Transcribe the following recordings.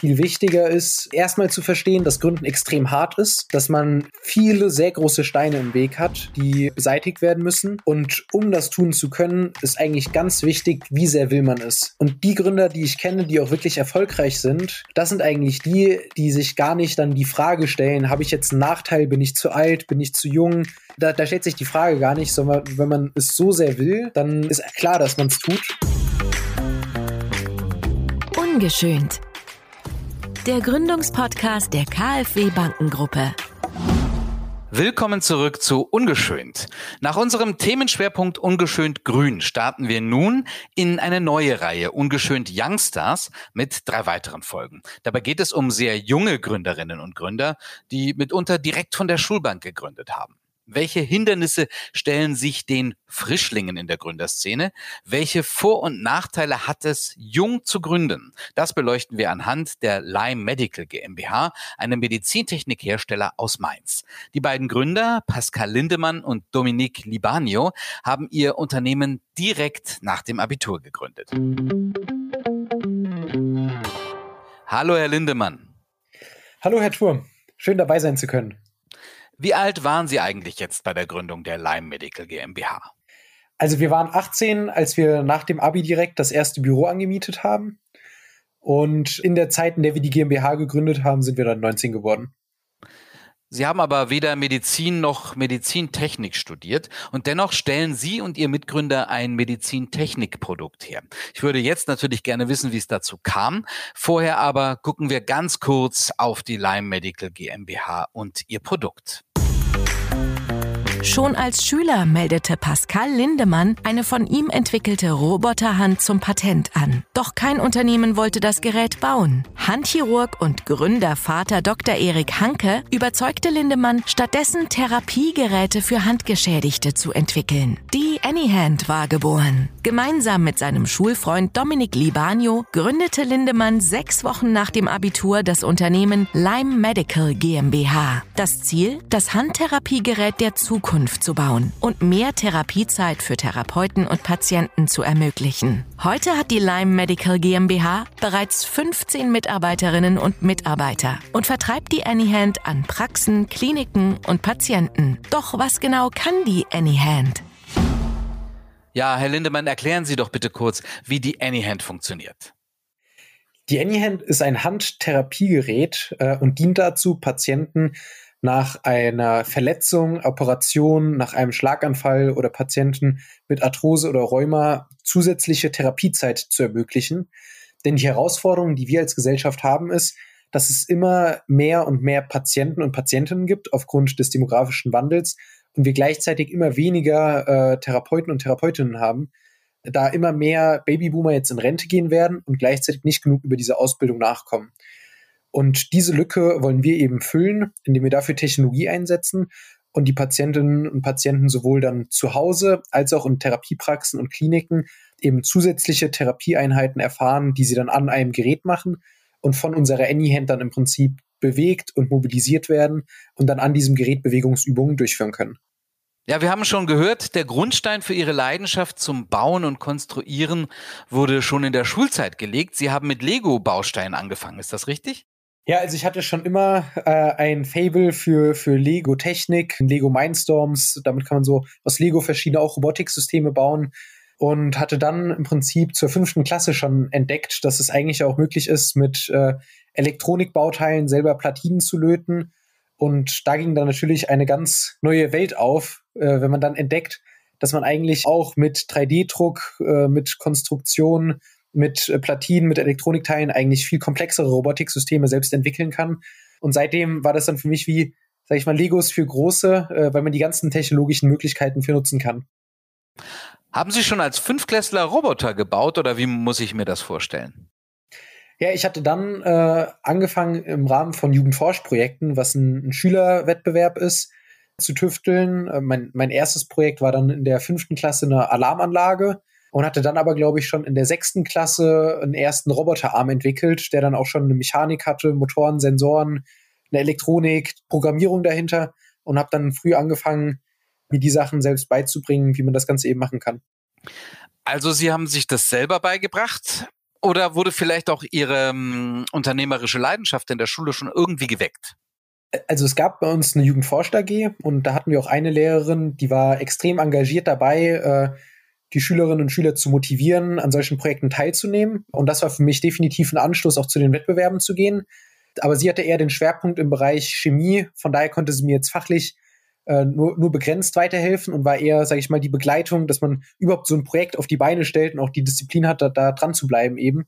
Viel wichtiger ist, erstmal zu verstehen, dass Gründen extrem hart ist, dass man viele sehr große Steine im Weg hat, die beseitigt werden müssen. Und um das tun zu können, ist eigentlich ganz wichtig, wie sehr will man es. Und die Gründer, die ich kenne, die auch wirklich erfolgreich sind, das sind eigentlich die, die sich gar nicht dann die Frage stellen, habe ich jetzt einen Nachteil, bin ich zu alt, bin ich zu jung? Da, da stellt sich die Frage gar nicht, sondern wenn man es so sehr will, dann ist klar, dass man es tut. Ungeschönt. Der Gründungspodcast der KfW Bankengruppe. Willkommen zurück zu Ungeschönt. Nach unserem Themenschwerpunkt Ungeschönt Grün starten wir nun in eine neue Reihe Ungeschönt Youngstars mit drei weiteren Folgen. Dabei geht es um sehr junge Gründerinnen und Gründer, die mitunter direkt von der Schulbank gegründet haben. Welche Hindernisse stellen sich den Frischlingen in der Gründerszene? Welche Vor- und Nachteile hat es, jung zu gründen? Das beleuchten wir anhand der Lime Medical GmbH, einem Medizintechnikhersteller aus Mainz. Die beiden Gründer, Pascal Lindemann und Dominique Libanio, haben ihr Unternehmen direkt nach dem Abitur gegründet. Hallo, Herr Lindemann. Hallo, Herr Turm. Schön dabei sein zu können. Wie alt waren Sie eigentlich jetzt bei der Gründung der Lime Medical GmbH? Also wir waren 18, als wir nach dem Abi direkt das erste Büro angemietet haben. Und in der Zeit, in der wir die GmbH gegründet haben, sind wir dann 19 geworden. Sie haben aber weder Medizin noch Medizintechnik studiert und dennoch stellen Sie und Ihr Mitgründer ein Medizintechnikprodukt her. Ich würde jetzt natürlich gerne wissen, wie es dazu kam. Vorher aber gucken wir ganz kurz auf die Lime Medical GmbH und ihr Produkt. Schon als Schüler meldete Pascal Lindemann eine von ihm entwickelte Roboterhand zum Patent an. Doch kein Unternehmen wollte das Gerät bauen. Handchirurg und Gründervater Dr. Erik Hanke überzeugte Lindemann, stattdessen Therapiegeräte für Handgeschädigte zu entwickeln. Die Anyhand war geboren. Gemeinsam mit seinem Schulfreund Dominik Libanio gründete Lindemann sechs Wochen nach dem Abitur das Unternehmen Lime Medical GmbH. Das Ziel? Das Handtherapiegerät der Zukunft Zukunft zu bauen und mehr Therapiezeit für Therapeuten und Patienten zu ermöglichen. Heute hat die Lyme Medical GmbH bereits 15 Mitarbeiterinnen und Mitarbeiter und vertreibt die Anyhand an Praxen, Kliniken und Patienten. Doch was genau kann die Anyhand? Ja, Herr Lindemann, erklären Sie doch bitte kurz, wie die Anyhand funktioniert. Die Anyhand ist ein Handtherapiegerät äh, und dient dazu, Patienten nach einer Verletzung, Operation, nach einem Schlaganfall oder Patienten mit Arthrose oder Rheuma zusätzliche Therapiezeit zu ermöglichen. Denn die Herausforderung, die wir als Gesellschaft haben, ist, dass es immer mehr und mehr Patienten und Patientinnen gibt aufgrund des demografischen Wandels und wir gleichzeitig immer weniger äh, Therapeuten und Therapeutinnen haben, da immer mehr Babyboomer jetzt in Rente gehen werden und gleichzeitig nicht genug über diese Ausbildung nachkommen. Und diese Lücke wollen wir eben füllen, indem wir dafür Technologie einsetzen und die Patientinnen und Patienten sowohl dann zu Hause als auch in Therapiepraxen und Kliniken eben zusätzliche Therapieeinheiten erfahren, die sie dann an einem Gerät machen und von unserer Anyhand dann im Prinzip bewegt und mobilisiert werden und dann an diesem Gerät Bewegungsübungen durchführen können. Ja, wir haben schon gehört, der Grundstein für Ihre Leidenschaft zum Bauen und Konstruieren wurde schon in der Schulzeit gelegt. Sie haben mit Lego-Bausteinen angefangen, ist das richtig? Ja, also ich hatte schon immer äh, ein Fable für, für Lego-Technik, Lego Mindstorms. Damit kann man so aus Lego verschiedene auch Robotiksysteme bauen. Und hatte dann im Prinzip zur fünften Klasse schon entdeckt, dass es eigentlich auch möglich ist, mit äh, Elektronikbauteilen selber Platinen zu löten. Und da ging dann natürlich eine ganz neue Welt auf, äh, wenn man dann entdeckt, dass man eigentlich auch mit 3D-Druck, äh, mit Konstruktion mit äh, Platinen, mit Elektronikteilen eigentlich viel komplexere Robotiksysteme selbst entwickeln kann. Und seitdem war das dann für mich wie, sag ich mal, Legos für große, äh, weil man die ganzen technologischen Möglichkeiten für nutzen kann. Haben Sie schon als Fünfklässler Roboter gebaut oder wie muss ich mir das vorstellen? Ja, ich hatte dann äh, angefangen im Rahmen von Jugendforschprojekten, was ein, ein Schülerwettbewerb ist, zu tüfteln. Äh, mein, mein erstes Projekt war dann in der fünften Klasse eine Alarmanlage und hatte dann aber, glaube ich, schon in der sechsten Klasse einen ersten Roboterarm entwickelt, der dann auch schon eine Mechanik hatte, Motoren, Sensoren, eine Elektronik, Programmierung dahinter und habe dann früh angefangen, mir die Sachen selbst beizubringen, wie man das Ganze eben machen kann. Also Sie haben sich das selber beigebracht Oder wurde vielleicht auch Ihre um, unternehmerische Leidenschaft in der Schule schon irgendwie geweckt? Also es gab bei uns eine Jugendforscht AG und da hatten wir auch eine Lehrerin, die war extrem engagiert dabei, äh, die Schülerinnen und Schüler zu motivieren, an solchen Projekten teilzunehmen. Und das war für mich definitiv ein Anstoß, auch zu den Wettbewerben zu gehen. Aber sie hatte eher den Schwerpunkt im Bereich Chemie, von daher konnte sie mir jetzt fachlich äh, nur, nur begrenzt weiterhelfen und war eher, sage ich mal, die Begleitung, dass man überhaupt so ein Projekt auf die Beine stellt und auch die Disziplin hat, da, da dran zu bleiben eben.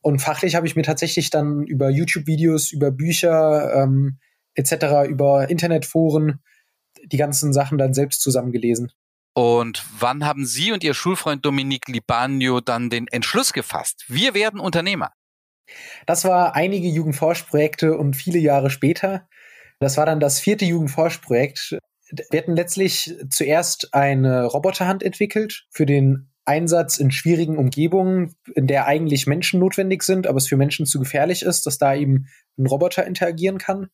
Und fachlich habe ich mir tatsächlich dann über YouTube-Videos, über Bücher ähm, etc., über Internetforen die ganzen Sachen dann selbst zusammengelesen. Und wann haben Sie und Ihr Schulfreund Dominique Libanio dann den Entschluss gefasst? Wir werden Unternehmer. Das war einige Jugendforschprojekte und viele Jahre später. Das war dann das vierte Jugendforschprojekt. Wir hatten letztlich zuerst eine Roboterhand entwickelt für den Einsatz in schwierigen Umgebungen, in der eigentlich Menschen notwendig sind, aber es für Menschen zu gefährlich ist, dass da eben ein Roboter interagieren kann.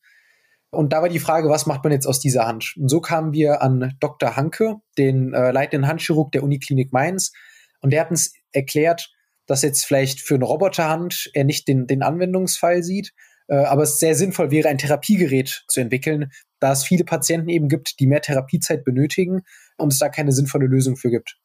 Und da war die Frage, was macht man jetzt aus dieser Hand? Und so kamen wir an Dr. Hanke, den äh, leitenden Handchirurg der Uniklinik Mainz. Und der hat uns erklärt, dass jetzt vielleicht für eine Roboterhand er nicht den, den Anwendungsfall sieht, äh, aber es sehr sinnvoll wäre, ein Therapiegerät zu entwickeln, da es viele Patienten eben gibt, die mehr Therapiezeit benötigen und es da keine sinnvolle Lösung für gibt.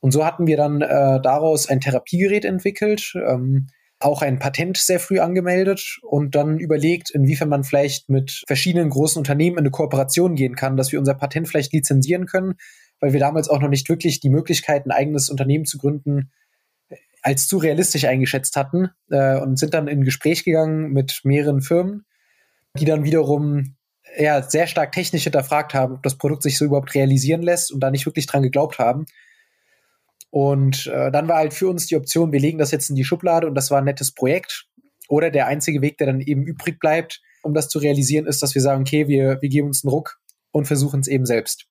Und so hatten wir dann äh, daraus ein Therapiegerät entwickelt, ähm, auch ein Patent sehr früh angemeldet und dann überlegt, inwiefern man vielleicht mit verschiedenen großen Unternehmen in eine Kooperation gehen kann, dass wir unser Patent vielleicht lizenzieren können, weil wir damals auch noch nicht wirklich die Möglichkeit, ein eigenes Unternehmen zu gründen, als zu realistisch eingeschätzt hatten äh, und sind dann in Gespräch gegangen mit mehreren Firmen, die dann wiederum ja, sehr stark technisch hinterfragt haben, ob das Produkt sich so überhaupt realisieren lässt und da nicht wirklich dran geglaubt haben. Und äh, dann war halt für uns die Option, wir legen das jetzt in die Schublade und das war ein nettes Projekt. Oder der einzige Weg, der dann eben übrig bleibt, um das zu realisieren, ist, dass wir sagen, okay, wir, wir geben uns einen Ruck und versuchen es eben selbst.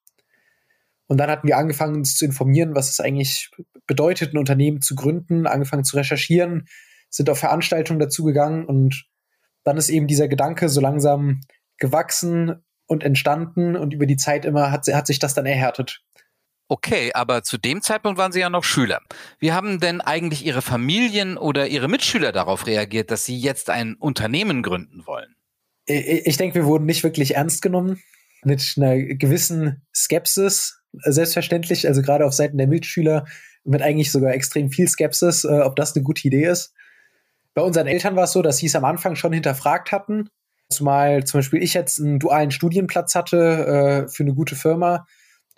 Und dann hatten wir angefangen, uns zu informieren, was es eigentlich bedeutet, ein Unternehmen zu gründen, angefangen zu recherchieren, sind auf Veranstaltungen dazugegangen und dann ist eben dieser Gedanke so langsam gewachsen und entstanden und über die Zeit immer hat, hat sich das dann erhärtet. Okay, aber zu dem Zeitpunkt waren Sie ja noch Schüler. Wie haben denn eigentlich Ihre Familien oder Ihre Mitschüler darauf reagiert, dass Sie jetzt ein Unternehmen gründen wollen? Ich denke, wir wurden nicht wirklich ernst genommen. Mit einer gewissen Skepsis selbstverständlich, also gerade auf Seiten der Mitschüler mit eigentlich sogar extrem viel Skepsis, äh, ob das eine gute Idee ist. Bei unseren Eltern war es so, dass sie es am Anfang schon hinterfragt hatten, zumal zum Beispiel ich jetzt einen dualen Studienplatz hatte äh, für eine gute Firma,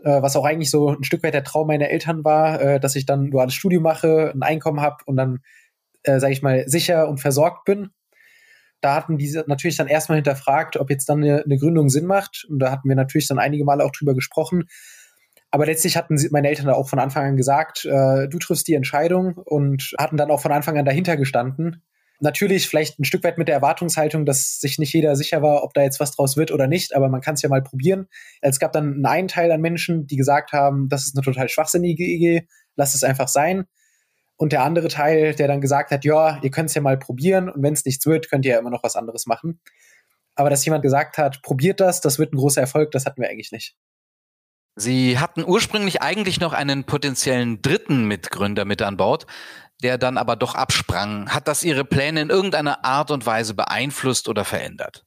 äh, was auch eigentlich so ein Stück weit der Traum meiner Eltern war, äh, dass ich dann ein duales Studium mache, ein Einkommen habe und dann, äh, sage ich mal, sicher und versorgt bin. Da hatten diese natürlich dann erstmal hinterfragt, ob jetzt dann eine, eine Gründung Sinn macht. Und da hatten wir natürlich dann einige Male auch drüber gesprochen. Aber letztlich hatten meine Eltern auch von Anfang an gesagt, äh, du triffst die Entscheidung und hatten dann auch von Anfang an dahinter gestanden. Natürlich vielleicht ein Stück weit mit der Erwartungshaltung, dass sich nicht jeder sicher war, ob da jetzt was draus wird oder nicht, aber man kann es ja mal probieren. Es gab dann einen Teil an Menschen, die gesagt haben, das ist eine total schwachsinnige Idee, lass es einfach sein. Und der andere Teil, der dann gesagt hat, ja, ihr könnt es ja mal probieren und wenn es nichts wird, könnt ihr ja immer noch was anderes machen. Aber dass jemand gesagt hat, probiert das, das wird ein großer Erfolg, das hatten wir eigentlich nicht. Sie hatten ursprünglich eigentlich noch einen potenziellen dritten Mitgründer mit an Bord, der dann aber doch absprang. Hat das Ihre Pläne in irgendeiner Art und Weise beeinflusst oder verändert?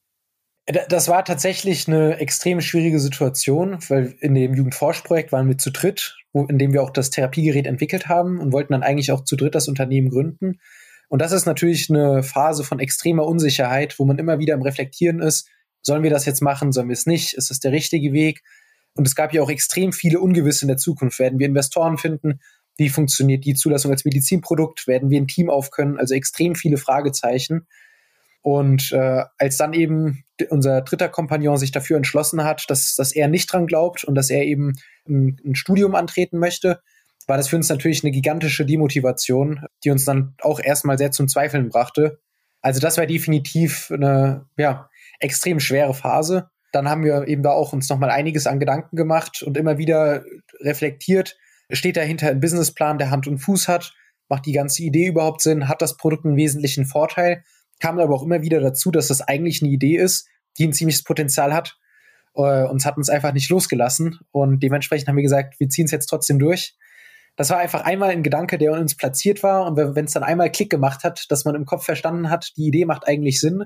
Das war tatsächlich eine extrem schwierige Situation, weil in dem Jugendforschprojekt waren wir zu dritt, wo, in dem wir auch das Therapiegerät entwickelt haben und wollten dann eigentlich auch zu dritt das Unternehmen gründen. Und das ist natürlich eine Phase von extremer Unsicherheit, wo man immer wieder im Reflektieren ist, sollen wir das jetzt machen, sollen wir es nicht, ist das der richtige Weg? Und es gab ja auch extrem viele Ungewisse in der Zukunft. Werden wir Investoren finden? Wie funktioniert die Zulassung als Medizinprodukt? Werden wir ein Team aufkönnen? Also extrem viele Fragezeichen. Und äh, als dann eben unser dritter Kompagnon sich dafür entschlossen hat, dass, dass er nicht dran glaubt und dass er eben ein, ein Studium antreten möchte, war das für uns natürlich eine gigantische Demotivation, die uns dann auch erstmal sehr zum Zweifeln brachte. Also das war definitiv eine ja, extrem schwere Phase dann haben wir eben da auch uns nochmal einiges an Gedanken gemacht und immer wieder reflektiert, steht dahinter ein Businessplan, der Hand und Fuß hat, macht die ganze Idee überhaupt Sinn, hat das Produkt einen wesentlichen Vorteil, kam aber auch immer wieder dazu, dass das eigentlich eine Idee ist, die ein ziemliches Potenzial hat. Äh, uns hat uns einfach nicht losgelassen und dementsprechend haben wir gesagt, wir ziehen es jetzt trotzdem durch. Das war einfach einmal ein Gedanke, der uns platziert war. Und wenn es dann einmal Klick gemacht hat, dass man im Kopf verstanden hat, die Idee macht eigentlich Sinn,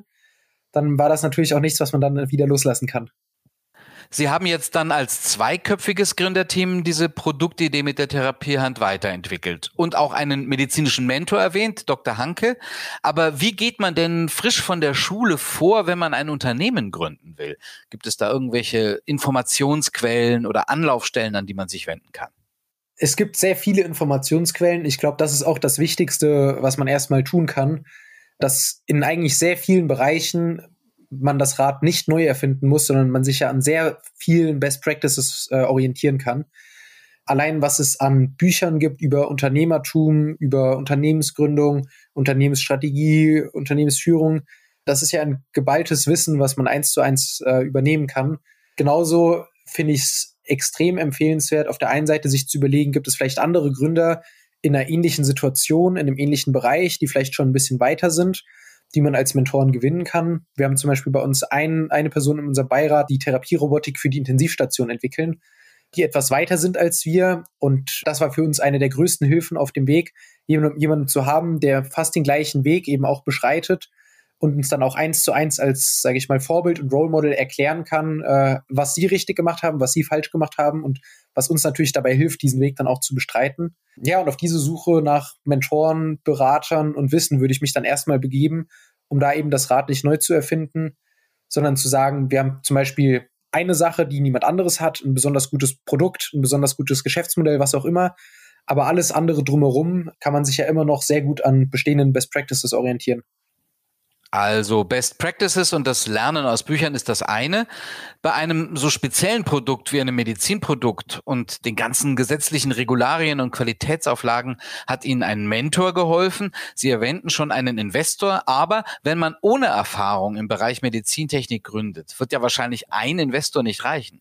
dann war das natürlich auch nichts, was man dann wieder loslassen kann. Sie haben jetzt dann als zweiköpfiges Gründerteam diese Produktidee mit der Therapiehand weiterentwickelt und auch einen medizinischen Mentor erwähnt, Dr. Hanke. Aber wie geht man denn frisch von der Schule vor, wenn man ein Unternehmen gründen will? Gibt es da irgendwelche Informationsquellen oder Anlaufstellen, an die man sich wenden kann? Es gibt sehr viele Informationsquellen. Ich glaube, das ist auch das Wichtigste, was man erstmal tun kann, dass in eigentlich sehr vielen Bereichen man das Rad nicht neu erfinden muss, sondern man sich ja an sehr vielen Best Practices äh, orientieren kann. Allein was es an Büchern gibt über Unternehmertum, über Unternehmensgründung, Unternehmensstrategie, Unternehmensführung, das ist ja ein geballtes Wissen, was man eins zu eins äh, übernehmen kann. Genauso finde ich es extrem empfehlenswert, auf der einen Seite sich zu überlegen, gibt es vielleicht andere Gründer in einer ähnlichen Situation, in einem ähnlichen Bereich, die vielleicht schon ein bisschen weiter sind die man als Mentoren gewinnen kann. Wir haben zum Beispiel bei uns ein, eine Person in unserem Beirat, die Therapierobotik für die Intensivstation entwickeln, die etwas weiter sind als wir. Und das war für uns eine der größten Hilfen auf dem Weg, jemanden, jemanden zu haben, der fast den gleichen Weg eben auch beschreitet und uns dann auch eins zu eins als, sage ich mal, Vorbild und Role Model erklären kann, äh, was sie richtig gemacht haben, was sie falsch gemacht haben und was uns natürlich dabei hilft, diesen Weg dann auch zu bestreiten. Ja, und auf diese Suche nach Mentoren, Beratern und Wissen würde ich mich dann erstmal begeben, um da eben das Rad nicht neu zu erfinden, sondern zu sagen, wir haben zum Beispiel eine Sache, die niemand anderes hat, ein besonders gutes Produkt, ein besonders gutes Geschäftsmodell, was auch immer. Aber alles andere drumherum kann man sich ja immer noch sehr gut an bestehenden Best Practices orientieren. Also Best Practices und das Lernen aus Büchern ist das eine. Bei einem so speziellen Produkt wie einem Medizinprodukt und den ganzen gesetzlichen Regularien und Qualitätsauflagen hat Ihnen ein Mentor geholfen. Sie erwähnten schon einen Investor, aber wenn man ohne Erfahrung im Bereich Medizintechnik gründet, wird ja wahrscheinlich ein Investor nicht reichen.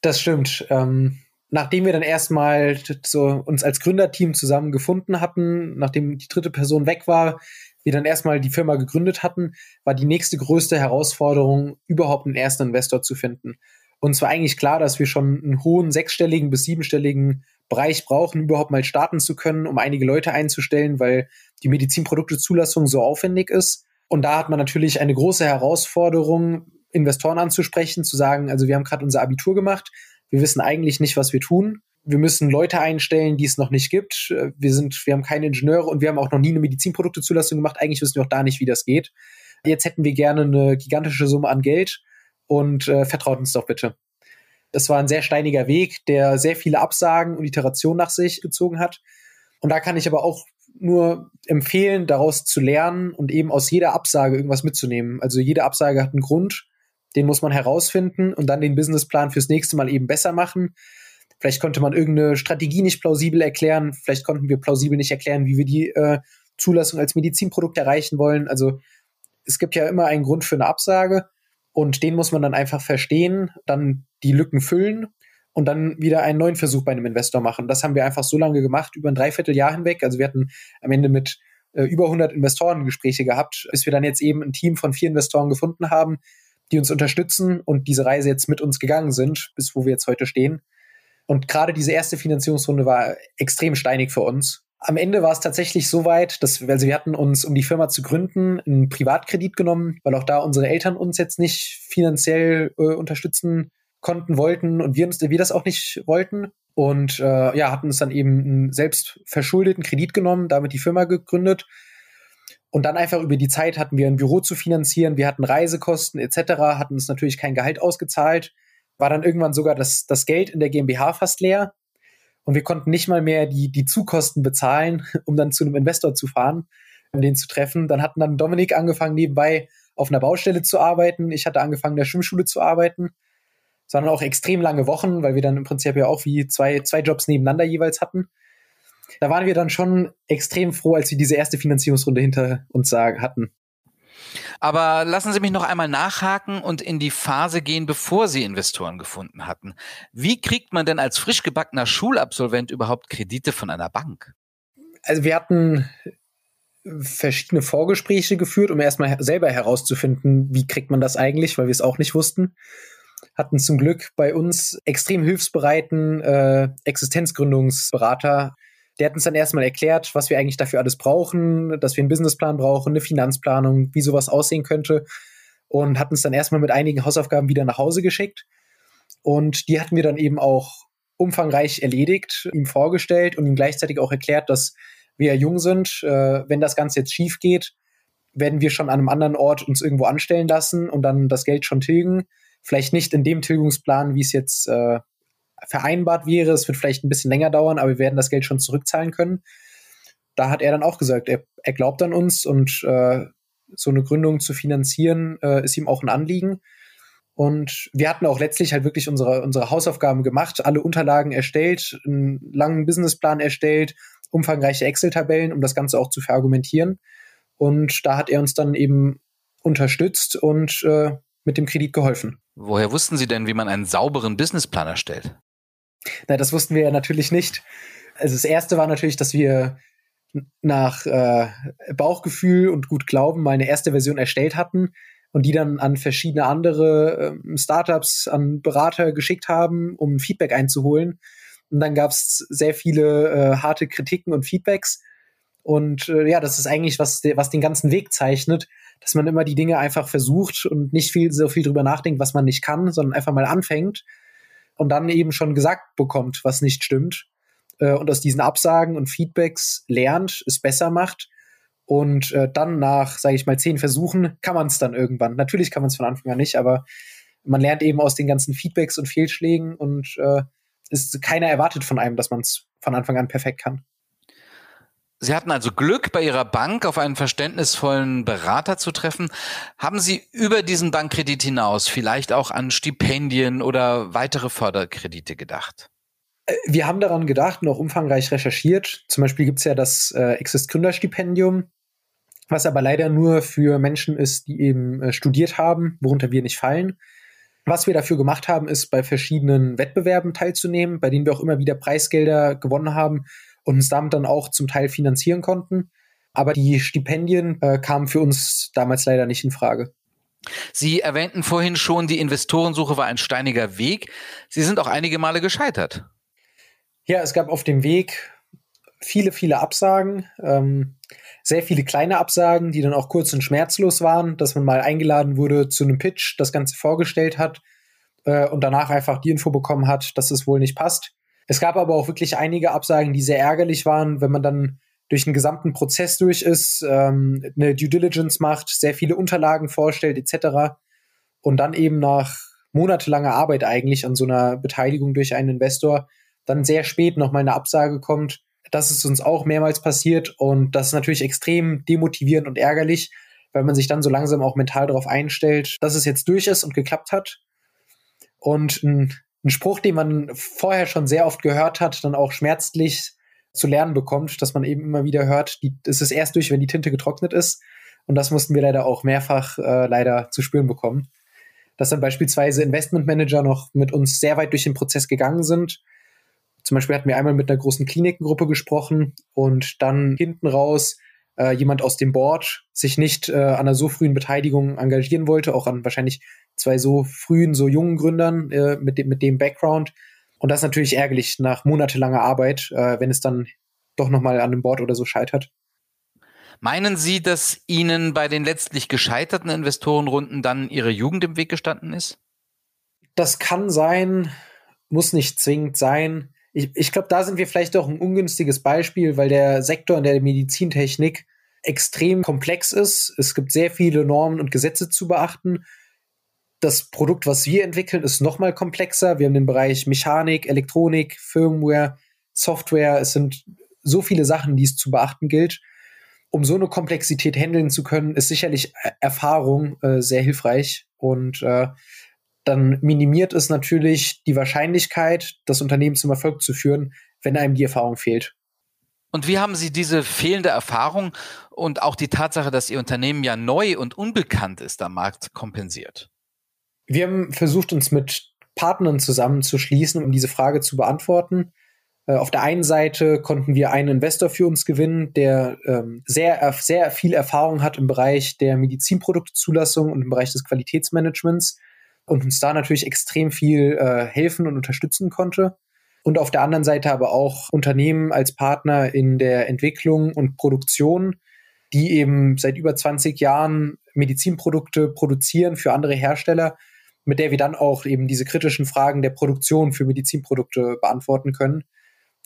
Das stimmt. Ähm nachdem wir dann erstmal so uns als Gründerteam zusammen gefunden hatten, nachdem die dritte Person weg war, wir dann erstmal die Firma gegründet hatten, war die nächste größte Herausforderung, überhaupt einen ersten Investor zu finden. Und zwar eigentlich klar, dass wir schon einen hohen sechsstelligen bis siebenstelligen Bereich brauchen, überhaupt mal starten zu können, um einige Leute einzustellen, weil die Medizinproduktezulassung so aufwendig ist. Und da hat man natürlich eine große Herausforderung, Investoren anzusprechen, zu sagen, also wir haben gerade unser Abitur gemacht, wir wissen eigentlich nicht, was wir tun wir müssen Leute einstellen, die es noch nicht gibt. Wir sind, wir haben keine Ingenieure und wir haben auch noch nie eine Medizinproduktezulassung gemacht. Eigentlich wissen wir auch da nicht, wie das geht. Jetzt hätten wir gerne eine gigantische Summe an Geld und äh, vertraut uns doch bitte. Das war ein sehr steiniger Weg, der sehr viele Absagen und Iterationen nach sich gezogen hat. Und da kann ich aber auch nur empfehlen, daraus zu lernen und eben aus jeder Absage irgendwas mitzunehmen. Also jede Absage hat einen Grund, den muss man herausfinden und dann den Businessplan fürs nächste Mal eben besser machen. Vielleicht konnte man irgendeine Strategie nicht plausibel erklären. Vielleicht konnten wir plausibel nicht erklären, wie wir die äh, Zulassung als Medizinprodukt erreichen wollen. Also es gibt ja immer einen Grund für eine Absage und den muss man dann einfach verstehen, dann die Lücken füllen und dann wieder einen neuen Versuch bei einem Investor machen. Das haben wir einfach so lange gemacht, über ein Dreivierteljahr hinweg. Also wir hatten am Ende mit äh, über 100 Investoren Gespräche gehabt, bis wir dann jetzt eben ein Team von vier Investoren gefunden haben, die uns unterstützen und diese Reise jetzt mit uns gegangen sind, bis wo wir jetzt heute stehen. Und gerade diese erste Finanzierungsrunde war extrem steinig für uns. Am Ende war es tatsächlich so weit, dass also wir hatten uns, um die Firma zu gründen, einen Privatkredit genommen, weil auch da unsere Eltern uns jetzt nicht finanziell äh, unterstützen konnten, wollten und wir, uns, wir das auch nicht wollten. Und äh, ja, hatten uns dann eben einen selbst verschuldeten Kredit genommen, damit die Firma gegründet. Und dann einfach über die Zeit hatten wir ein Büro zu finanzieren, wir hatten Reisekosten etc., hatten uns natürlich kein Gehalt ausgezahlt war dann irgendwann sogar das, das Geld in der GmbH fast leer. Und wir konnten nicht mal mehr die, die Zukosten bezahlen, um dann zu einem Investor zu fahren, um den zu treffen. Dann hatten dann Dominik angefangen, nebenbei auf einer Baustelle zu arbeiten. Ich hatte angefangen, in der Schwimmschule zu arbeiten. Sondern auch extrem lange Wochen, weil wir dann im Prinzip ja auch wie zwei, zwei Jobs nebeneinander jeweils hatten. Da waren wir dann schon extrem froh, als wir diese erste Finanzierungsrunde hinter uns hatten. Aber lassen Sie mich noch einmal nachhaken und in die Phase gehen, bevor Sie Investoren gefunden hatten. Wie kriegt man denn als frisch gebackener Schulabsolvent überhaupt Kredite von einer Bank? Also wir hatten verschiedene Vorgespräche geführt, um erstmal selber herauszufinden, wie kriegt man das eigentlich, weil wir es auch nicht wussten. Hatten zum Glück bei uns extrem hilfsbereiten äh, Existenzgründungsberater, der hat uns dann erstmal erklärt, was wir eigentlich dafür alles brauchen, dass wir einen Businessplan brauchen, eine Finanzplanung, wie sowas aussehen könnte und hat uns dann erstmal mit einigen Hausaufgaben wieder nach Hause geschickt. Und die hatten wir dann eben auch umfangreich erledigt, ihm vorgestellt und ihm gleichzeitig auch erklärt, dass wir jung sind. Äh, wenn das Ganze jetzt schief geht, werden wir schon an einem anderen Ort uns irgendwo anstellen lassen und dann das Geld schon tilgen. Vielleicht nicht in dem Tilgungsplan, wie es jetzt äh, vereinbart wäre. Es wird vielleicht ein bisschen länger dauern, aber wir werden das Geld schon zurückzahlen können. Da hat er dann auch gesagt, er, er glaubt an uns und äh, so eine Gründung zu finanzieren, äh, ist ihm auch ein Anliegen. Und wir hatten auch letztlich halt wirklich unsere, unsere Hausaufgaben gemacht, alle Unterlagen erstellt, einen langen Businessplan erstellt, umfangreiche Excel-Tabellen, um das Ganze auch zu verargumentieren. Und da hat er uns dann eben unterstützt und äh, mit dem Kredit geholfen. Woher wussten Sie denn, wie man einen sauberen Businessplan erstellt? Na, das wussten wir ja natürlich nicht. Also das erste war natürlich, dass wir nach äh, Bauchgefühl und gut Glauben mal eine erste Version erstellt hatten und die dann an verschiedene andere äh, Startups, an Berater geschickt haben, um Feedback einzuholen. Und dann gab es sehr viele äh, harte Kritiken und Feedbacks. Und äh, ja, das ist eigentlich, was, was den ganzen Weg zeichnet, dass man immer die Dinge einfach versucht und nicht viel, so viel drüber nachdenkt, was man nicht kann, sondern einfach mal anfängt und dann eben schon gesagt bekommt, was nicht stimmt. Äh, und aus diesen Absagen und Feedbacks lernt, es besser macht und äh, dann nach, sage ich mal, zehn Versuchen kann man es dann irgendwann. Natürlich kann man es von Anfang an nicht, aber man lernt eben aus den ganzen Feedbacks und Fehlschlägen und äh, ist keiner erwartet von einem, dass man es von Anfang an perfekt kann. Sie hatten also Glück, bei Ihrer Bank auf einen verständnisvollen Berater zu treffen. Haben Sie über diesen Bankkredit hinaus vielleicht auch an Stipendien oder weitere Förderkredite gedacht? Äh, wir haben daran gedacht und auch umfangreich recherchiert. Zum Beispiel gibt es ja das äh, Exist Gründerstipendium, was aber leider nur für Menschen ist, die eben äh, studiert haben, worunter wir nicht fallen. Was wir dafür gemacht haben, ist bei verschiedenen Wettbewerben teilzunehmen, bei denen wir auch immer wieder Preisgelder gewonnen haben und uns damit dann auch zum Teil finanzieren konnten. Aber die Stipendien äh, kamen für uns damals leider nicht in Frage. Sie erwähnten vorhin schon, die Investorensuche war ein steiniger Weg. Sie sind auch einige Male gescheitert. Ja, es gab auf dem Weg viele, viele Absagen. Ähm, sehr viele kleine Absagen, die dann auch kurz und schmerzlos waren, dass man mal eingeladen wurde zu einem Pitch, das Ganze vorgestellt hat äh, und danach einfach die Info bekommen hat, dass es wohl nicht passt. Es gab aber auch wirklich einige Absagen, die sehr ärgerlich waren, wenn man dann durch den gesamten Prozess durch ist, ähm, eine Due Diligence macht, sehr viele Unterlagen vorstellt etc. Und dann eben nach monatelanger Arbeit eigentlich an so einer Beteiligung durch einen Investor dann sehr spät nochmal eine Absage kommt das ist uns auch mehrmals passiert und das ist natürlich extrem demotivierend und ärgerlich, weil man sich dann so langsam auch mental darauf einstellt, dass es jetzt durch ist und geklappt hat. Und ein, ein Spruch, den man vorher schon sehr oft gehört hat, dann auch schmerzlich zu lernen bekommt, dass man eben immer wieder hört, die, es ist erst durch, wenn die Tinte getrocknet ist. Und das mussten wir leider auch mehrfach äh, leider zu spüren bekommen. Dass dann beispielsweise Investmentmanager noch mit uns sehr weit durch den Prozess gegangen sind zum Beispiel hatten wir einmal mit einer großen Klinikengruppe gesprochen und dann hinten raus äh, jemand aus dem Board sich nicht äh, an einer so frühen Beteiligung engagieren wollte, auch an wahrscheinlich zwei so frühen, so jungen Gründern äh, mit, dem, mit dem Background. Und das ist natürlich ärgerlich nach monatelanger Arbeit, äh, wenn es dann doch nochmal an einem Board oder so scheitert. Meinen Sie, dass Ihnen bei den letztlich gescheiterten Investorenrunden dann Ihre Jugend im Weg gestanden ist? Das kann sein, muss nicht zwingend sein ich, ich glaube, da sind wir vielleicht auch ein ungünstiges Beispiel, weil der Sektor in der Medizintechnik extrem komplex ist. Es gibt sehr viele Normen und Gesetze zu beachten. Das Produkt, was wir entwickeln, ist noch mal komplexer. Wir haben den Bereich Mechanik, Elektronik, Firmware, Software. Es sind so viele Sachen, die es zu beachten gilt. Um so eine Komplexität handeln zu können, ist sicherlich Erfahrung äh, sehr hilfreich. Und äh, dann minimiert es natürlich die Wahrscheinlichkeit, das Unternehmen zum Erfolg zu führen, wenn einem die Erfahrung fehlt. Und wie haben Sie diese fehlende Erfahrung und auch die Tatsache, dass Ihr Unternehmen ja neu und unbekannt ist am Markt, kompensiert? Wir haben versucht, uns mit Partnern zusammenzuschließen, um diese Frage zu beantworten. Äh, auf der einen Seite konnten wir einen Investor für uns gewinnen, der ähm, sehr, sehr viel Erfahrung hat im Bereich der Medizinproduktzulassung und im Bereich des Qualitätsmanagements und uns da natürlich extrem viel äh, helfen und unterstützen konnte. Und auf der anderen Seite aber auch Unternehmen als Partner in der Entwicklung und Produktion, die eben seit über 20 Jahren Medizinprodukte produzieren für andere Hersteller, mit der wir dann auch eben diese kritischen Fragen der Produktion für Medizinprodukte beantworten können.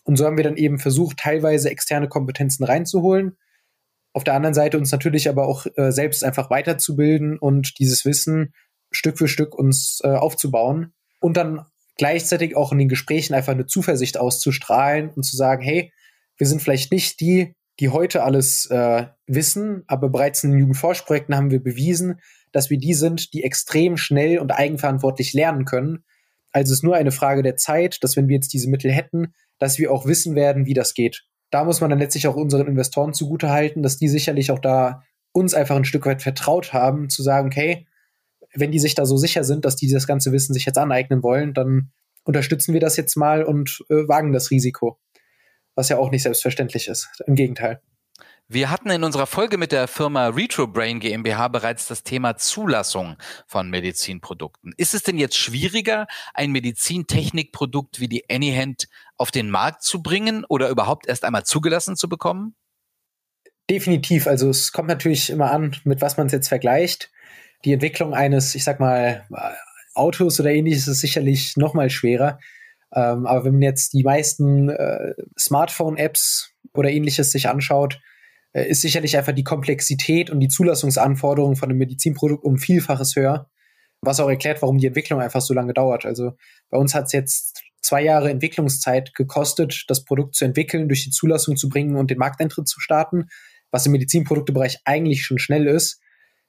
Und so haben wir dann eben versucht, teilweise externe Kompetenzen reinzuholen. Auf der anderen Seite uns natürlich aber auch äh, selbst einfach weiterzubilden und dieses Wissen Stück für Stück uns äh, aufzubauen und dann gleichzeitig auch in den Gesprächen einfach eine Zuversicht auszustrahlen und zu sagen, hey, wir sind vielleicht nicht die, die heute alles äh, wissen, aber bereits in den Jugendforschprojekten haben wir bewiesen, dass wir die sind, die extrem schnell und eigenverantwortlich lernen können. Also es ist nur eine Frage der Zeit, dass wenn wir jetzt diese Mittel hätten, dass wir auch wissen werden, wie das geht. Da muss man dann letztlich auch unseren Investoren zugutehalten, dass die sicherlich auch da uns einfach ein Stück weit vertraut haben, zu sagen, okay, wenn die sich da so sicher sind, dass die das ganze Wissen sich jetzt aneignen wollen, dann unterstützen wir das jetzt mal und äh, wagen das Risiko. Was ja auch nicht selbstverständlich ist. Im Gegenteil. Wir hatten in unserer Folge mit der Firma Retrobrain GmbH bereits das Thema Zulassung von Medizinprodukten. Ist es denn jetzt schwieriger, ein Medizintechnikprodukt wie die Anyhand auf den Markt zu bringen oder überhaupt erst einmal zugelassen zu bekommen? Definitiv. Also es kommt natürlich immer an, mit was man es jetzt vergleicht die Entwicklung eines, ich sag mal, Autos oder ähnliches ist sicherlich noch mal schwerer. Ähm, aber wenn man jetzt die meisten äh, Smartphone-Apps oder ähnliches sich anschaut, äh, ist sicherlich einfach die Komplexität und die Zulassungsanforderungen von einem Medizinprodukt um Vielfaches höher. Was auch erklärt, warum die Entwicklung einfach so lange dauert. Also bei uns hat es jetzt zwei Jahre Entwicklungszeit gekostet, das Produkt zu entwickeln, durch die Zulassung zu bringen und den Markteintritt zu starten, was im Medizinproduktebereich eigentlich schon schnell ist.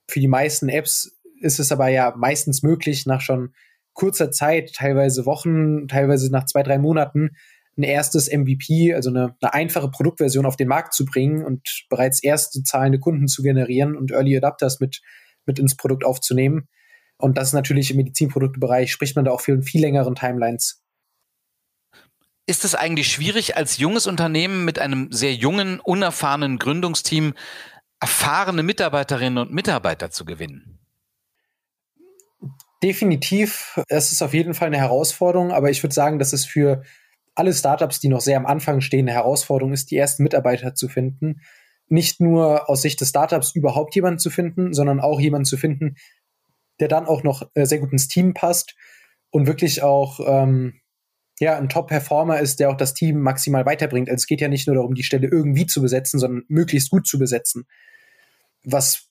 Für die meisten Apps ist es aber ja meistens möglich, nach schon kurzer Zeit, teilweise Wochen, teilweise nach zwei, drei Monaten, ein erstes MVP, also eine, eine einfache Produktversion auf den Markt zu bringen und bereits erste zahlende Kunden zu generieren und Early Adapters mit, mit ins Produkt aufzunehmen. Und das ist natürlich im Medizinproduktebereich, spricht man da auch viel, viel längeren Timelines. Ist es eigentlich schwierig, als junges Unternehmen mit einem sehr jungen, unerfahrenen Gründungsteam erfahrene Mitarbeiterinnen und Mitarbeiter zu gewinnen? Definitiv. Es ist auf jeden Fall eine Herausforderung, aber ich würde sagen, dass es für alle Startups, die noch sehr am Anfang stehen, eine Herausforderung ist, die ersten Mitarbeiter zu finden. Nicht nur aus Sicht des Startups überhaupt jemanden zu finden, sondern auch jemanden zu finden, der dann auch noch äh, sehr gut ins Team passt und wirklich auch ähm, ja, ein Top-Performer ist, der auch das Team maximal weiterbringt. Also es geht ja nicht nur darum, die Stelle irgendwie zu besetzen, sondern möglichst gut zu besetzen. Was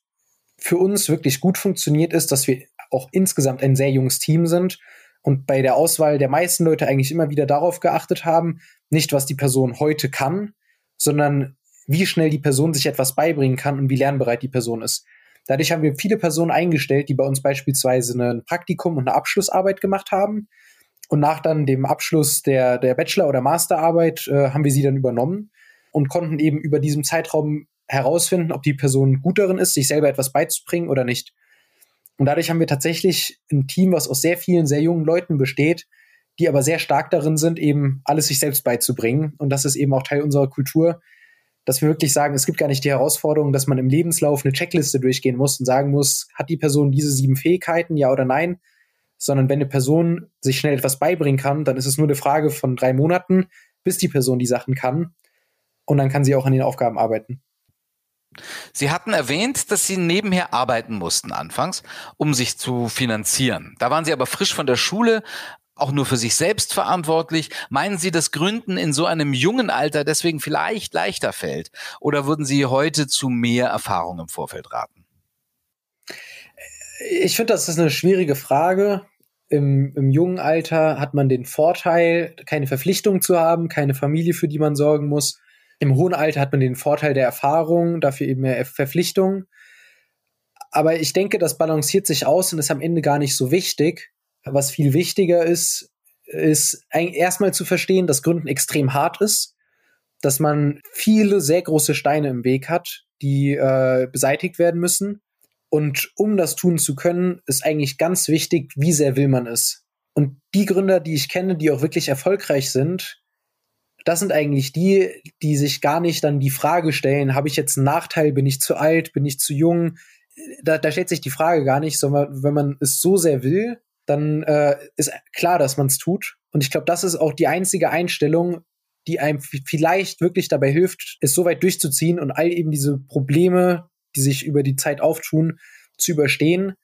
für uns wirklich gut funktioniert, ist, dass wir auch insgesamt ein sehr junges Team sind und bei der Auswahl der meisten Leute eigentlich immer wieder darauf geachtet haben, nicht was die Person heute kann, sondern wie schnell die Person sich etwas beibringen kann und wie lernbereit die Person ist. Dadurch haben wir viele Personen eingestellt, die bei uns beispielsweise ein Praktikum und eine Abschlussarbeit gemacht haben. Und nach dann dem Abschluss der, der Bachelor- oder Masterarbeit äh, haben wir sie dann übernommen und konnten eben über diesem Zeitraum herausfinden, ob die Person gut darin ist, sich selber etwas beizubringen oder nicht. Und dadurch haben wir tatsächlich ein Team, was aus sehr vielen, sehr jungen Leuten besteht, die aber sehr stark darin sind, eben alles sich selbst beizubringen. Und das ist eben auch Teil unserer Kultur, dass wir wirklich sagen, es gibt gar nicht die Herausforderung, dass man im Lebenslauf eine Checkliste durchgehen muss und sagen muss, hat die Person diese sieben Fähigkeiten, ja oder nein? Sondern wenn eine Person sich schnell etwas beibringen kann, dann ist es nur eine Frage von drei Monaten, bis die Person die Sachen kann. Und dann kann sie auch an den Aufgaben arbeiten. Sie hatten erwähnt, dass Sie nebenher arbeiten mussten anfangs, um sich zu finanzieren. Da waren Sie aber frisch von der Schule, auch nur für sich selbst verantwortlich. Meinen Sie, dass Gründen in so einem jungen Alter deswegen vielleicht leichter fällt? Oder würden Sie heute zu mehr Erfahrung im Vorfeld raten? Ich finde, das ist eine schwierige Frage. Im, Im jungen Alter hat man den Vorteil, keine Verpflichtung zu haben, keine Familie, für die man sorgen muss. Im hohen Alter hat man den Vorteil der Erfahrung, dafür eben mehr Verpflichtung. Aber ich denke, das balanciert sich aus und ist am Ende gar nicht so wichtig. Was viel wichtiger ist, ist erstmal zu verstehen, dass Gründen extrem hart ist, dass man viele sehr große Steine im Weg hat, die äh, beseitigt werden müssen. Und um das tun zu können, ist eigentlich ganz wichtig, wie sehr will man es. Und die Gründer, die ich kenne, die auch wirklich erfolgreich sind, das sind eigentlich die, die sich gar nicht dann die Frage stellen, habe ich jetzt einen Nachteil, bin ich zu alt, bin ich zu jung? Da, da stellt sich die Frage gar nicht, sondern wenn man es so sehr will, dann äh, ist klar, dass man es tut. Und ich glaube, das ist auch die einzige Einstellung, die einem vielleicht wirklich dabei hilft, es so weit durchzuziehen und all eben diese Probleme, die sich über die Zeit auftun, zu überstehen.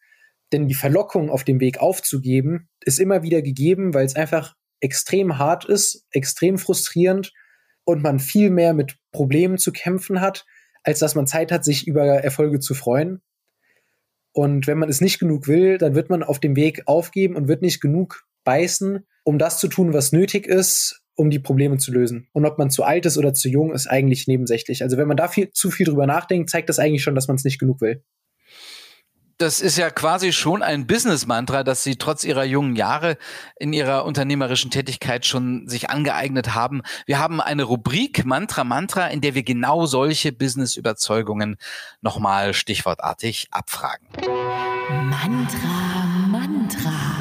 Denn die Verlockung auf dem Weg aufzugeben, ist immer wieder gegeben, weil es einfach extrem hart ist, extrem frustrierend und man viel mehr mit Problemen zu kämpfen hat, als dass man Zeit hat, sich über Erfolge zu freuen. Und wenn man es nicht genug will, dann wird man auf dem Weg aufgeben und wird nicht genug beißen, um das zu tun, was nötig ist, um die Probleme zu lösen. Und ob man zu alt ist oder zu jung, ist eigentlich nebensächlich. Also wenn man da viel, zu viel drüber nachdenkt, zeigt das eigentlich schon, dass man es nicht genug will das ist ja quasi schon ein Business-Mantra, das Sie trotz Ihrer jungen Jahre in Ihrer unternehmerischen Tätigkeit schon sich angeeignet haben. Wir haben eine Rubrik Mantra Mantra, in der wir genau solche Business-Überzeugungen nochmal stichwortartig abfragen. Mantra Mantra.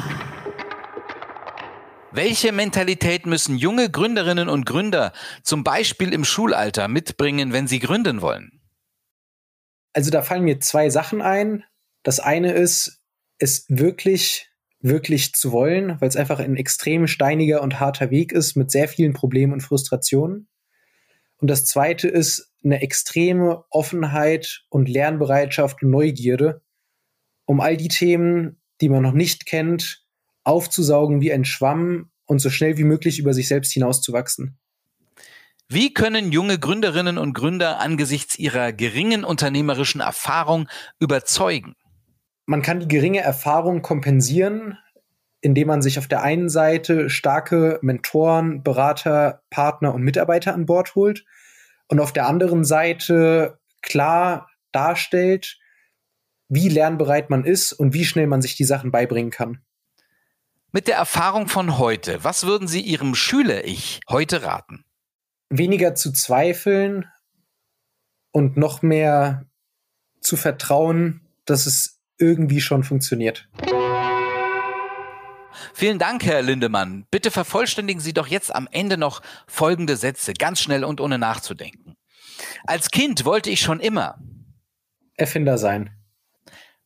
Welche Mentalität müssen junge Gründerinnen und Gründer zum Beispiel im Schulalter mitbringen, wenn sie gründen wollen? Also da fallen mir zwei Sachen ein. Das eine ist, es wirklich, wirklich zu wollen, weil es einfach ein extrem steiniger und harter Weg ist mit sehr vielen Problemen und Frustrationen. Und das zweite ist eine extreme Offenheit und Lernbereitschaft und Neugierde, um all die Themen, die man noch nicht kennt, aufzusaugen wie ein Schwamm und so schnell wie möglich über sich selbst hinauszuwachsen. Wie können junge Gründerinnen und Gründer angesichts ihrer geringen unternehmerischen Erfahrung überzeugen? Man kann die geringe Erfahrung kompensieren, indem man sich auf der einen Seite starke Mentoren, Berater, Partner und Mitarbeiter an Bord holt und auf der anderen Seite klar darstellt, wie lernbereit man ist und wie schnell man sich die Sachen beibringen kann. Mit der Erfahrung von heute, was würden Sie Ihrem Schüler-Ich heute raten? Weniger zu zweifeln und noch mehr zu vertrauen, dass es irgendwie schon funktioniert. Vielen Dank, Herr Lindemann. Bitte vervollständigen Sie doch jetzt am Ende noch folgende Sätze, ganz schnell und ohne nachzudenken. Als Kind wollte ich schon immer Erfinder sein.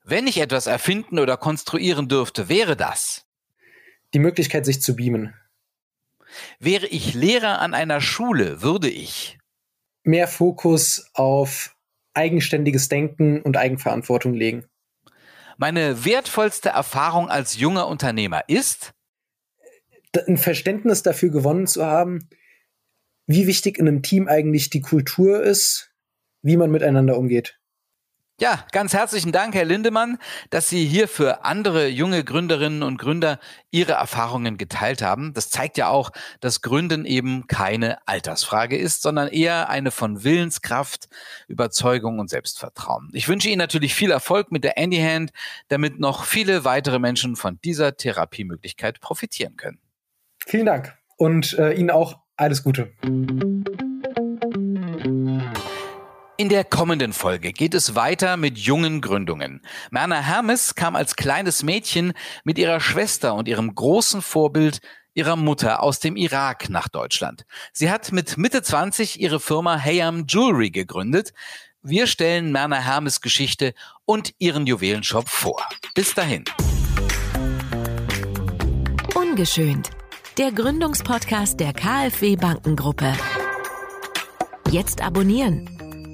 Wenn ich etwas erfinden oder konstruieren dürfte, wäre das die Möglichkeit, sich zu beamen. Wäre ich Lehrer an einer Schule, würde ich mehr Fokus auf eigenständiges Denken und Eigenverantwortung legen. Meine wertvollste Erfahrung als junger Unternehmer ist, ein Verständnis dafür gewonnen zu haben, wie wichtig in einem Team eigentlich die Kultur ist, wie man miteinander umgeht. Ja, ganz herzlichen Dank, Herr Lindemann, dass Sie hier für andere junge Gründerinnen und Gründer Ihre Erfahrungen geteilt haben. Das zeigt ja auch, dass Gründen eben keine Altersfrage ist, sondern eher eine von Willenskraft, Überzeugung und Selbstvertrauen. Ich wünsche Ihnen natürlich viel Erfolg mit der Andy Hand, damit noch viele weitere Menschen von dieser Therapiemöglichkeit profitieren können. Vielen Dank und äh, Ihnen auch alles Gute. In der kommenden Folge geht es weiter mit jungen Gründungen. Merna Hermes kam als kleines Mädchen mit ihrer Schwester und ihrem großen Vorbild ihrer Mutter aus dem Irak nach Deutschland. Sie hat mit Mitte 20 ihre Firma Hayam Jewelry gegründet. Wir stellen Merna Hermes Geschichte und ihren Juwelenshop vor. Bis dahin. Ungeschönt. Der Gründungspodcast der KfW Bankengruppe. Jetzt abonnieren